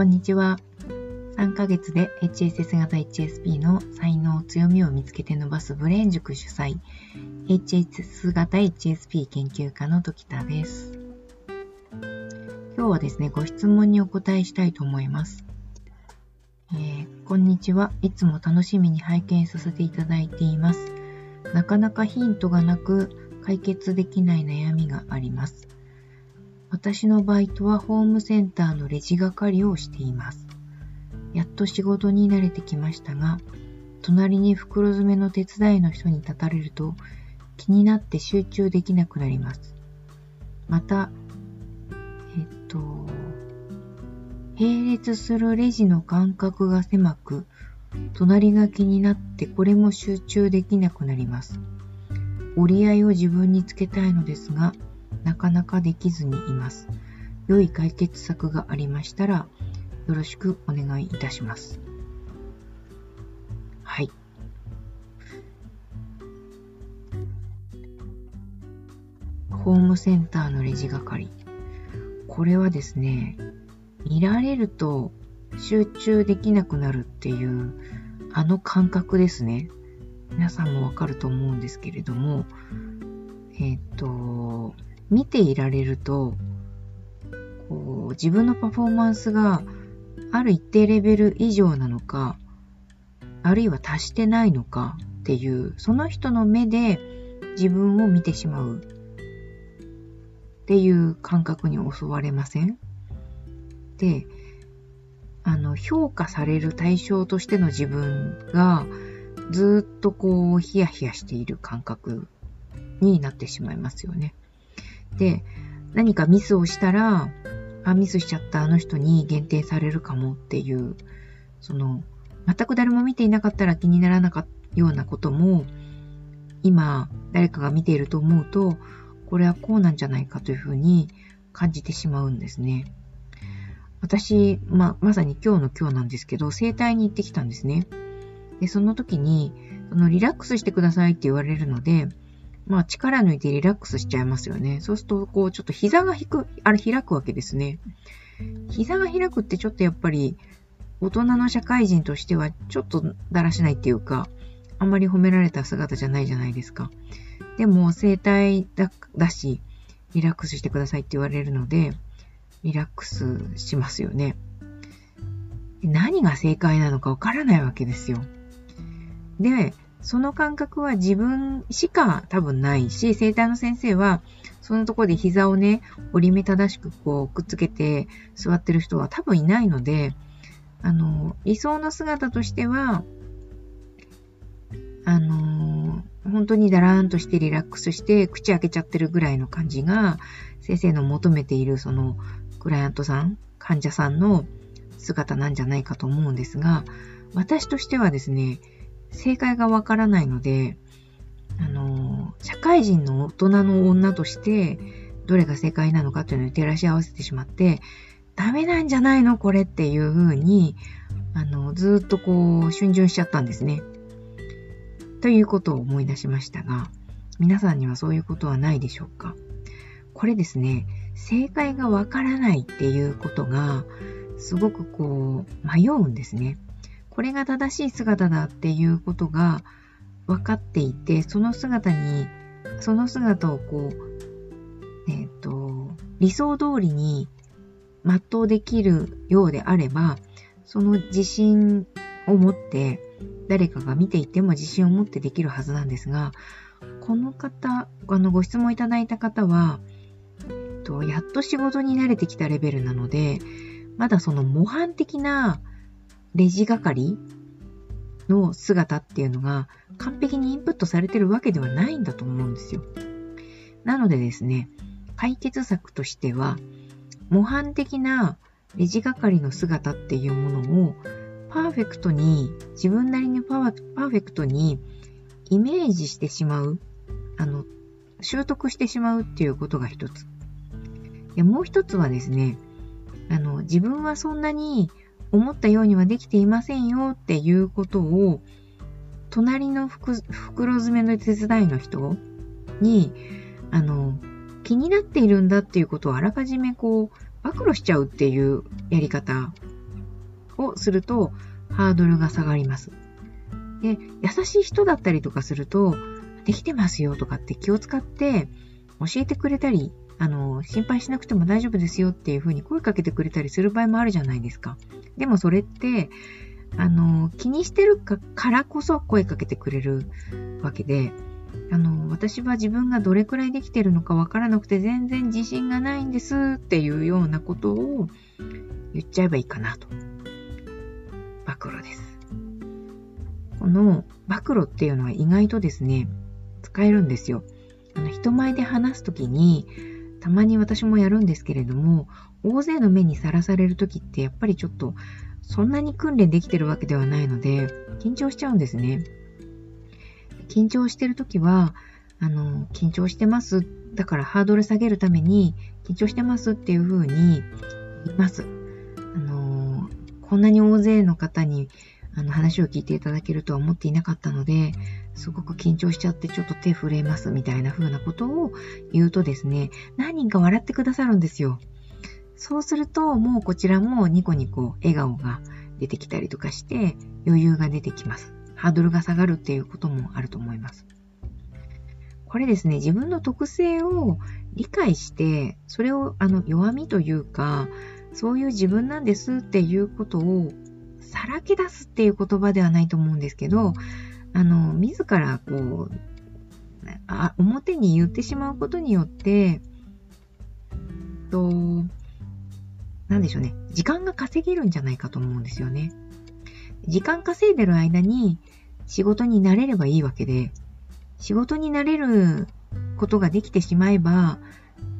こんにちは。3ヶ月で HSS 型 HSP の才能、強みを見つけて伸ばすブレーン塾主催、HSS 型 HSP 研究家の時田です。今日はですね、ご質問にお答えしたいと思います。えー、こんにちは。いつも楽しみに拝見させていただいています。なかなかヒントがなく解決できない悩みがあります。私のバイトはホームセンターのレジ係をしています。やっと仕事に慣れてきましたが、隣に袋詰めの手伝いの人に立たれると気になって集中できなくなります。また、えっと、並列するレジの間隔が狭く、隣が気になってこれも集中できなくなります。折り合いを自分につけたいのですが、なかなかできずにいます。良い解決策がありましたら、よろしくお願いいたします。はい。ホームセンターのレジ係。これはですね、見られると集中できなくなるっていう、あの感覚ですね。皆さんもわかると思うんですけれども、えっ、ー、と、見ていられると、こう自分のパフォーマンスがある一定レベル以上なのか、あるいは達してないのかっていう、その人の目で自分を見てしまうっていう感覚に襲われません？で、あの、評価される対象としての自分がずっとこう、ヒヤヒヤしている感覚になってしまいますよね。で、何かミスをしたら、あ、ミスしちゃったあの人に限定されるかもっていう、その、全く誰も見ていなかったら気にならなかったようなことも、今、誰かが見ていると思うと、これはこうなんじゃないかというふうに感じてしまうんですね。私、ままさに今日の今日なんですけど、整体に行ってきたんですね。で、その時に、そのリラックスしてくださいって言われるので、まあ力抜いてリラックスしちゃいますよね。そうすると、こう、ちょっと膝が引く、あれ開くわけですね。膝が開くってちょっとやっぱり、大人の社会人としてはちょっとだらしないっていうか、あんまり褒められた姿じゃないじゃないですか。でも、生体だだし、リラックスしてくださいって言われるので、リラックスしますよね。何が正解なのかわからないわけですよ。で、その感覚は自分しか多分ないし、生体の先生は、そのところで膝をね、折り目正しくこうくっつけて座ってる人は多分いないので、あの、理想の姿としては、あの、本当にだらーんとしてリラックスして口開けちゃってるぐらいの感じが、先生の求めているそのクライアントさん、患者さんの姿なんじゃないかと思うんですが、私としてはですね、正解がわからないので、あの、社会人の大人の女として、どれが正解なのかというのに照らし合わせてしまって、ダメなんじゃないの？これっていうふうに、あの、ずっとこう、逡巡しちゃったんですね。ということを思い出しましたが、皆さんにはそういうことはないでしょうか？これですね、正解がわからないっていうことが、すごくこう、迷うんですね。これが正しい姿だっていうことが分かっていて、その姿に、その姿をこう、えっ、ー、と、理想通りに全うできるようであれば、その自信を持って、誰かが見ていても自信を持ってできるはずなんですが、この方、あの、ご質問いただいた方は、と、やっと仕事に慣れてきたレベルなので、まだその模範的なレジ係の姿っていうのが完璧にインプットされてるわけではないんだと思うんですよ。なのでですね、解決策としては、模範的なレジ係の姿っていうものをパーフェクトに、自分なりにパーパーフェクトにイメージしてしまう、あの、習得してしまうっていうことが一つ。でもう一つはですね、あの、自分はそんなに思ったようにはできていませんよっていうことを、隣の袋詰めの手伝いの人に、あの、気になっているんだっていうことをあらかじめこう、暴露しちゃうっていうやり方をするとハードルが下がります。で、優しい人だったりとかすると、できてますよとかって気を使って教えてくれたり、あの、心配しなくても大丈夫ですよっていうふうに声かけてくれたりする場合もあるじゃないですか。でもそれって、あの、気にしてるからこそ声かけてくれるわけで、あの、私は自分がどれくらいできてるのかわからなくて全然自信がないんですっていうようなことを言っちゃえばいいかなと。暴露です。この暴露っていうのは意外とですね、使えるんですよ。あの、人前で話すときに、たまに私もやるんですけれども、大勢の目にさらされるときってやっぱりちょっとそんなに訓練できてるわけではないので、緊張しちゃうんですね。緊張してるときは、あの、緊張してます。だからハードル下げるために、緊張してますっていう風に言います。あの、こんなに大勢の方にあの話を聞いていただけるとは思っていなかったので、すごく緊張しちゃってちょっと手震えますみたいな風なことを言うとですね、何人か笑ってくださるんですよ。そうすると、もうこちらもニコニコ笑顔が出てきたりとかして余裕が出てきます。ハードルが下がるっていうこともあると思います。これですね、自分の特性を理解して、それをあの弱みというか、そういう自分なんですっていうことをさらけ出すっていう言葉ではないと思うんですけど、あの、自らこう、あ表に言ってしまうことによって、と、なんでしょうね、時間が稼げるんじゃないかと思うんですよね。時間稼いでる間に仕事になれればいいわけで、仕事になれることができてしまえば、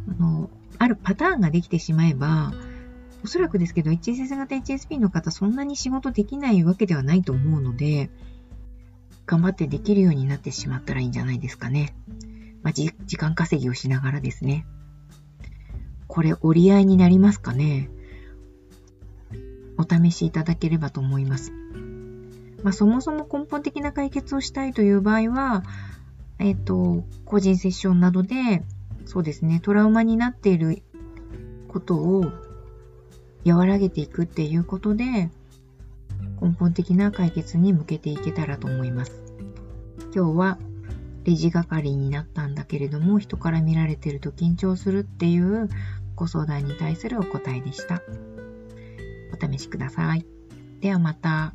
あの、あるパターンができてしまえば、おそらくですけど、HSS 型 HSP の方、そんなに仕事できないわけではないと思うので、頑張ってできるようになってしまったらいいんじゃないですかね。まあ、時間稼ぎをしながらですね。これ折り合いになりますかねお試しいただければと思います。まあ、そもそも根本的な解決をしたいという場合は、えっ、ー、と、個人セッションなどで、そうですね、トラウマになっていることを和らげていくっていうことで、根本的な解決に向けていけたらと思います。今日はレジ係になったんだけれども、人から見られてると緊張するっていうご相談に対するお答えでした。お試しください。ではまた。